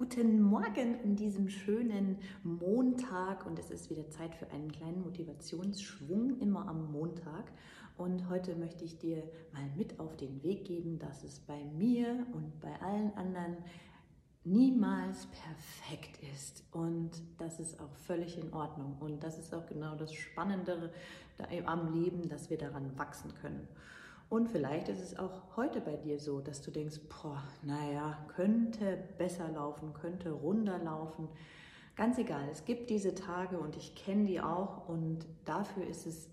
Guten Morgen in diesem schönen Montag und es ist wieder Zeit für einen kleinen Motivationsschwung immer am Montag. Und heute möchte ich dir mal mit auf den Weg geben, dass es bei mir und bei allen anderen niemals perfekt ist und das ist auch völlig in Ordnung und das ist auch genau das Spannendere am Leben, dass wir daran wachsen können. Und vielleicht ist es auch heute bei dir so, dass du denkst, boah, naja, könnte besser laufen, könnte runder laufen. Ganz egal, es gibt diese Tage und ich kenne die auch und dafür ist es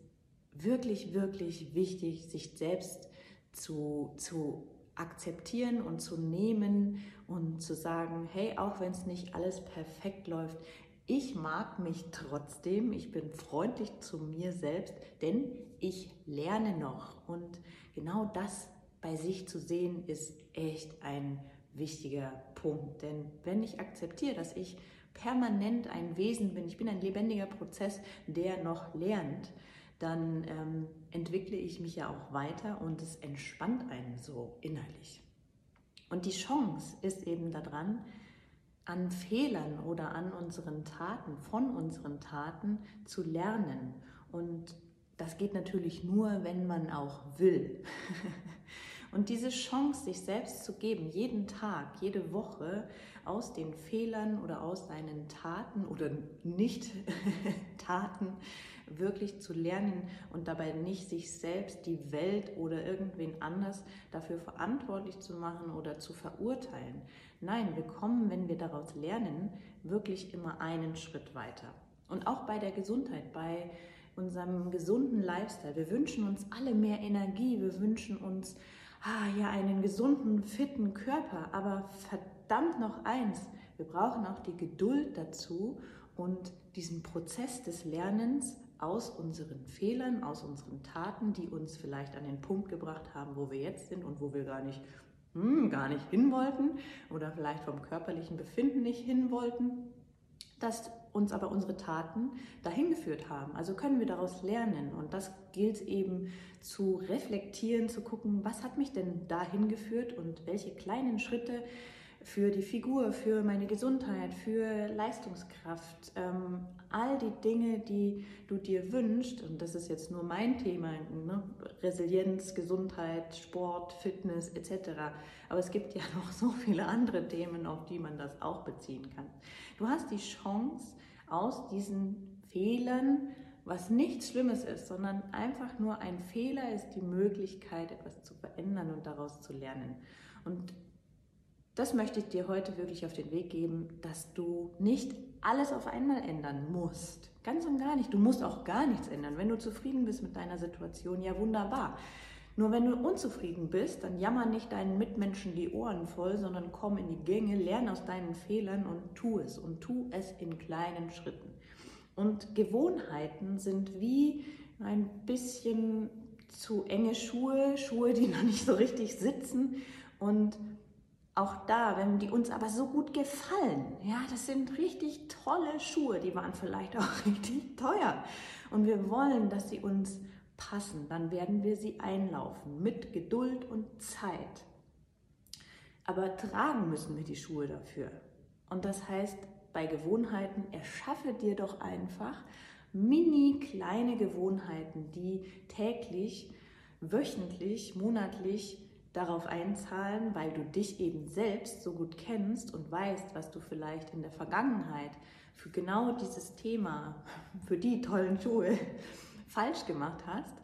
wirklich, wirklich wichtig, sich selbst zu, zu akzeptieren und zu nehmen und zu sagen, hey, auch wenn es nicht alles perfekt läuft, ich mag mich trotzdem, ich bin freundlich zu mir selbst, denn ich lerne noch. Und genau das bei sich zu sehen, ist echt ein wichtiger Punkt. Denn wenn ich akzeptiere, dass ich permanent ein Wesen bin, ich bin ein lebendiger Prozess, der noch lernt, dann ähm, entwickle ich mich ja auch weiter und es entspannt einen so innerlich. Und die Chance ist eben daran, an Fehlern oder an unseren Taten, von unseren Taten zu lernen. Und das geht natürlich nur, wenn man auch will. Und diese Chance, sich selbst zu geben, jeden Tag, jede Woche aus den Fehlern oder aus seinen Taten oder Nicht-Taten wirklich zu lernen und dabei nicht sich selbst, die Welt oder irgendwen anders dafür verantwortlich zu machen oder zu verurteilen. Nein, wir kommen, wenn wir daraus lernen, wirklich immer einen Schritt weiter. Und auch bei der Gesundheit, bei unserem gesunden Lifestyle. Wir wünschen uns alle mehr Energie, wir wünschen uns ah, ja, einen gesunden, fitten Körper, aber verdammt noch eins, wir brauchen auch die Geduld dazu und diesen Prozess des Lernens aus unseren Fehlern, aus unseren Taten, die uns vielleicht an den Punkt gebracht haben, wo wir jetzt sind und wo wir gar nicht, hm, gar nicht hin wollten oder vielleicht vom körperlichen Befinden nicht hin wollten, dass uns aber unsere Taten dahin geführt haben. Also können wir daraus lernen und das gilt eben zu reflektieren, zu gucken, was hat mich denn dahin geführt und welche kleinen Schritte für die Figur, für meine Gesundheit, für Leistungskraft, ähm, all die Dinge, die du dir wünschst, und das ist jetzt nur mein Thema, ne? Resilienz, Gesundheit, Sport, Fitness etc. Aber es gibt ja noch so viele andere Themen, auf die man das auch beziehen kann. Du hast die Chance, aus diesen Fehlern, was nichts Schlimmes ist, sondern einfach nur ein Fehler ist die Möglichkeit, etwas zu verändern und daraus zu lernen. Und das möchte ich dir heute wirklich auf den Weg geben, dass du nicht alles auf einmal ändern musst. Ganz und gar nicht. Du musst auch gar nichts ändern. Wenn du zufrieden bist mit deiner Situation, ja wunderbar. Nur wenn du unzufrieden bist, dann jammer nicht deinen Mitmenschen die Ohren voll, sondern komm in die Gänge, lerne aus deinen Fehlern und tu es. Und tu es in kleinen Schritten. Und Gewohnheiten sind wie ein bisschen zu enge Schuhe, Schuhe, die noch nicht so richtig sitzen. Und auch da, wenn die uns aber so gut gefallen, ja, das sind richtig tolle Schuhe, die waren vielleicht auch richtig teuer. Und wir wollen, dass sie uns passen, dann werden wir sie einlaufen mit Geduld und Zeit. Aber tragen müssen wir die Schuhe dafür. Und das heißt, bei Gewohnheiten erschaffe dir doch einfach mini kleine Gewohnheiten, die täglich, wöchentlich, monatlich darauf einzahlen, weil du dich eben selbst so gut kennst und weißt, was du vielleicht in der Vergangenheit für genau dieses Thema, für die tollen Schuhe falsch gemacht hast,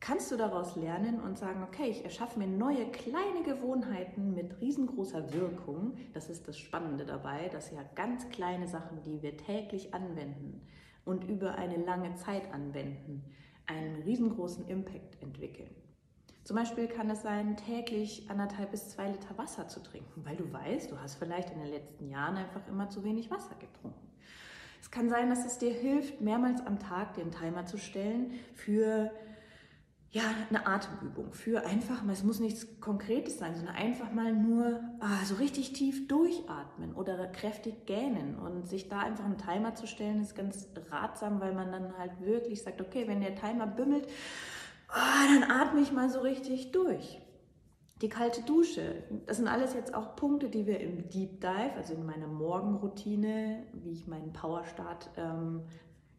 kannst du daraus lernen und sagen, okay, ich erschaffe mir neue kleine Gewohnheiten mit riesengroßer Wirkung. Das ist das Spannende dabei, dass ja ganz kleine Sachen, die wir täglich anwenden und über eine lange Zeit anwenden, einen riesengroßen Impact entwickeln. Zum Beispiel kann es sein, täglich anderthalb bis zwei Liter Wasser zu trinken, weil du weißt, du hast vielleicht in den letzten Jahren einfach immer zu wenig Wasser getrunken. Es kann sein, dass es dir hilft, mehrmals am Tag den Timer zu stellen für ja, eine Atemübung, für einfach mal, es muss nichts Konkretes sein, sondern einfach mal nur ah, so richtig tief durchatmen oder kräftig gähnen und sich da einfach einen Timer zu stellen, ist ganz ratsam, weil man dann halt wirklich sagt, okay, wenn der Timer bimmelt, oh, dann atme ich mal so richtig durch. Die kalte Dusche, das sind alles jetzt auch Punkte, die wir im Deep Dive, also in meiner Morgenroutine, wie ich meinen Powerstart ähm,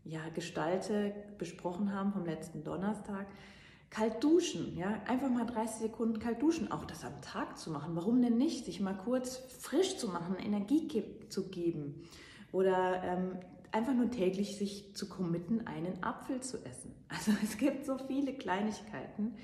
ja, gestalte, besprochen haben vom letzten Donnerstag. Kalt duschen, ja, einfach mal 30 Sekunden kalt duschen, auch das am Tag zu machen. Warum denn nicht? Sich mal kurz frisch zu machen, Energie zu geben. Oder ähm, einfach nur täglich sich zu committen, einen Apfel zu essen. Also es gibt so viele Kleinigkeiten,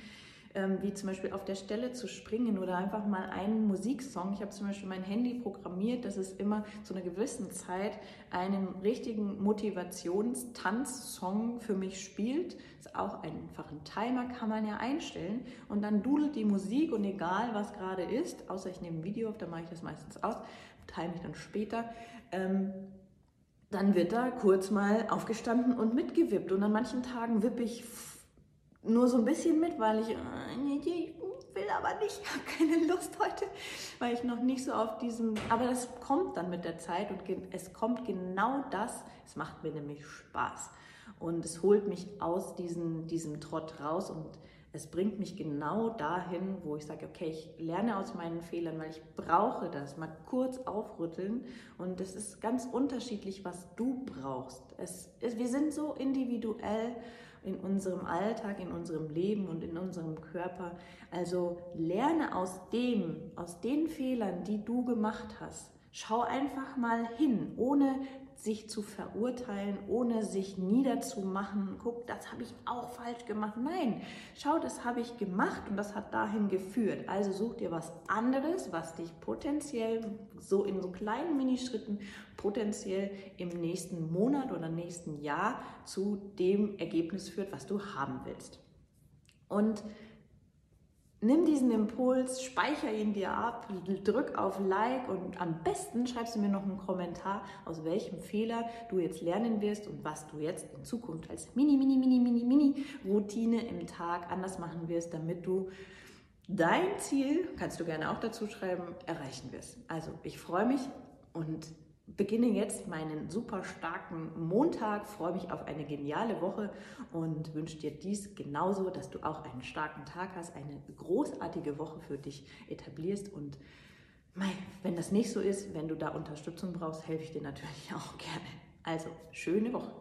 ähm, wie zum Beispiel auf der Stelle zu springen oder einfach mal einen Musiksong. Ich habe zum Beispiel mein Handy programmiert, dass es immer zu einer gewissen Zeit einen richtigen Motivationstanzsong für mich spielt. Ist auch einfach ein Timer, kann man ja einstellen. Und dann dudelt die Musik und egal was gerade ist, außer ich nehme ein Video auf, dann mache ich das meistens aus, time ich dann später. Ähm, dann wird da kurz mal aufgestanden und mitgewippt. Und an manchen Tagen wippe ich nur so ein bisschen mit, weil ich, äh, ich will aber nicht, ich habe keine Lust heute, weil ich noch nicht so auf diesem, aber das kommt dann mit der Zeit und es kommt genau das, es macht mir nämlich Spaß und es holt mich aus diesem, diesem Trott raus und es bringt mich genau dahin, wo ich sage, okay, ich lerne aus meinen Fehlern, weil ich brauche das, mal kurz aufrütteln. Und es ist ganz unterschiedlich, was du brauchst. Es, es, wir sind so individuell in unserem Alltag, in unserem Leben und in unserem Körper. Also lerne aus dem, aus den Fehlern, die du gemacht hast. Schau einfach mal hin, ohne sich zu verurteilen, ohne sich niederzumachen. Guck, das habe ich auch falsch gemacht. Nein, schau, das habe ich gemacht und das hat dahin geführt. Also such dir was anderes, was dich potenziell so in so kleinen Minischritten potenziell im nächsten Monat oder nächsten Jahr zu dem Ergebnis führt, was du haben willst. Und Nimm diesen Impuls, speicher ihn dir ab, drück auf Like und am besten schreibst du mir noch einen Kommentar, aus welchem Fehler du jetzt lernen wirst und was du jetzt in Zukunft als mini, mini, mini, mini, mini Routine im Tag anders machen wirst, damit du dein Ziel, kannst du gerne auch dazu schreiben, erreichen wirst. Also ich freue mich und beginne jetzt meinen super starken Montag, freue mich auf eine geniale Woche und wünsche dir dies genauso, dass du auch einen starken Tag hast, eine großartige Woche für dich etablierst und wenn das nicht so ist, wenn du da Unterstützung brauchst, helfe ich dir natürlich auch gerne. Also, schöne Woche.